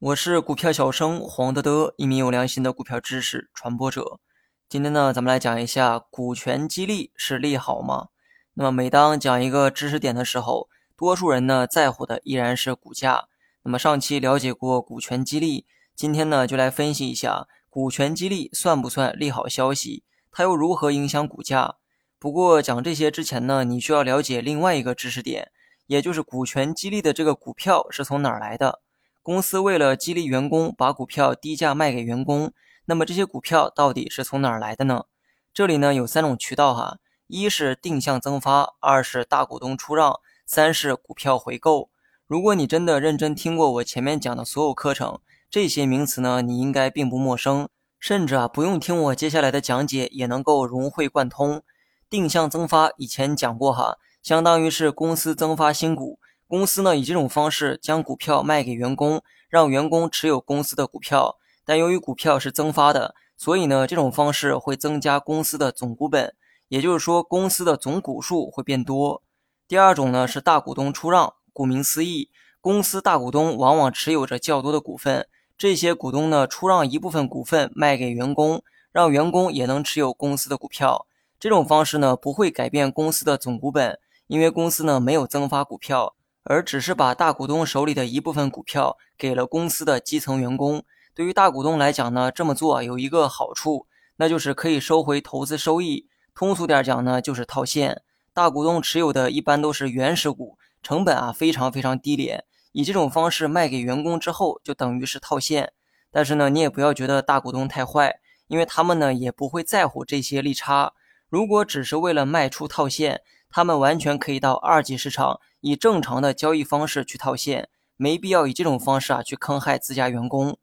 我是股票小生黄德德，一名有良心的股票知识传播者。今天呢，咱们来讲一下股权激励是利好吗？那么每当讲一个知识点的时候，多数人呢在乎的依然是股价。那么上期了解过股权激励，今天呢就来分析一下股权激励算不算利好消息，它又如何影响股价？不过讲这些之前呢，你需要了解另外一个知识点，也就是股权激励的这个股票是从哪儿来的？公司为了激励员工，把股票低价卖给员工。那么这些股票到底是从哪儿来的呢？这里呢有三种渠道哈，一是定向增发，二是大股东出让，三是股票回购。如果你真的认真听过我前面讲的所有课程，这些名词呢你应该并不陌生，甚至啊不用听我接下来的讲解也能够融会贯通。定向增发以前讲过哈，相当于是公司增发新股，公司呢以这种方式将股票卖给员工，让员工持有公司的股票。但由于股票是增发的，所以呢，这种方式会增加公司的总股本，也就是说，公司的总股数会变多。第二种呢是大股东出让，顾名思义，公司大股东往往持有着较多的股份，这些股东呢出让一部分股份卖给员工，让员工也能持有公司的股票。这种方式呢不会改变公司的总股本，因为公司呢没有增发股票，而只是把大股东手里的一部分股票给了公司的基层员工。对于大股东来讲呢，这么做有一个好处，那就是可以收回投资收益。通俗点讲呢，就是套现。大股东持有的一般都是原始股，成本啊非常非常低廉。以这种方式卖给员工之后，就等于是套现。但是呢，你也不要觉得大股东太坏，因为他们呢也不会在乎这些利差。如果只是为了卖出套现，他们完全可以到二级市场以正常的交易方式去套现，没必要以这种方式啊去坑害自家员工。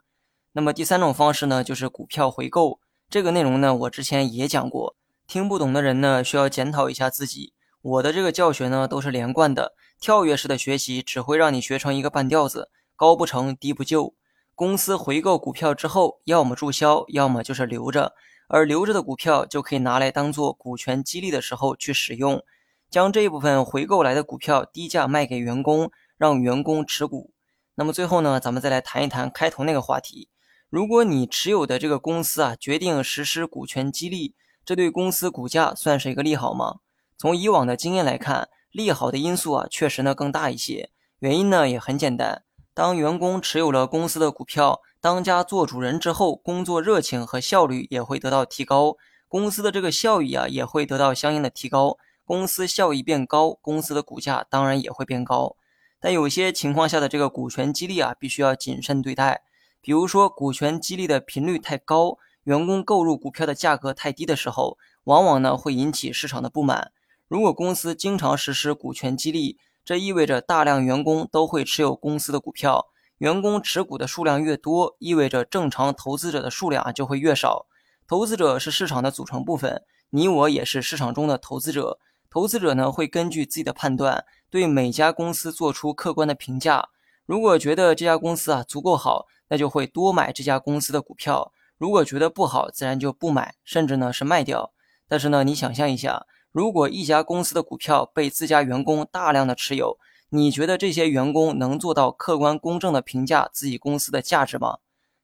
那么第三种方式呢，就是股票回购。这个内容呢，我之前也讲过，听不懂的人呢，需要检讨一下自己。我的这个教学呢，都是连贯的，跳跃式的学习只会让你学成一个半吊子，高不成低不就。公司回购股票之后，要么注销，要么就是留着，而留着的股票就可以拿来当做股权激励的时候去使用，将这一部分回购来的股票低价卖给员工，让员工持股。那么最后呢，咱们再来谈一谈开头那个话题。如果你持有的这个公司啊决定实施股权激励，这对公司股价算是一个利好吗？从以往的经验来看，利好的因素啊确实呢更大一些。原因呢也很简单，当员工持有了公司的股票，当家做主人之后，工作热情和效率也会得到提高，公司的这个效益啊也会得到相应的提高。公司效益变高，公司的股价当然也会变高。但有些情况下的这个股权激励啊，必须要谨慎对待。比如说，股权激励的频率太高，员工购入股票的价格太低的时候，往往呢会引起市场的不满。如果公司经常实施股权激励，这意味着大量员工都会持有公司的股票。员工持股的数量越多，意味着正常投资者的数量啊就会越少。投资者是市场的组成部分，你我也是市场中的投资者。投资者呢会根据自己的判断，对每家公司做出客观的评价。如果觉得这家公司啊足够好，那就会多买这家公司的股票。如果觉得不好，自然就不买，甚至呢是卖掉。但是呢，你想象一下，如果一家公司的股票被自家员工大量的持有，你觉得这些员工能做到客观公正的评价自己公司的价值吗？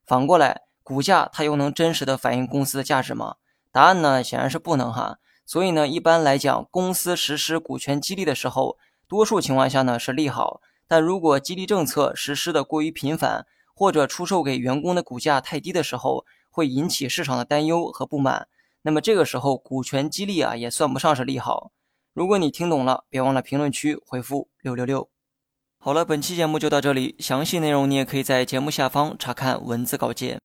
反过来，股价它又能真实的反映公司的价值吗？答案呢显然是不能哈。所以呢，一般来讲，公司实施股权激励的时候，多数情况下呢是利好。但如果激励政策实施的过于频繁，或者出售给员工的股价太低的时候，会引起市场的担忧和不满。那么这个时候，股权激励啊，也算不上是利好。如果你听懂了，别忘了评论区回复六六六。好了，本期节目就到这里，详细内容你也可以在节目下方查看文字稿件。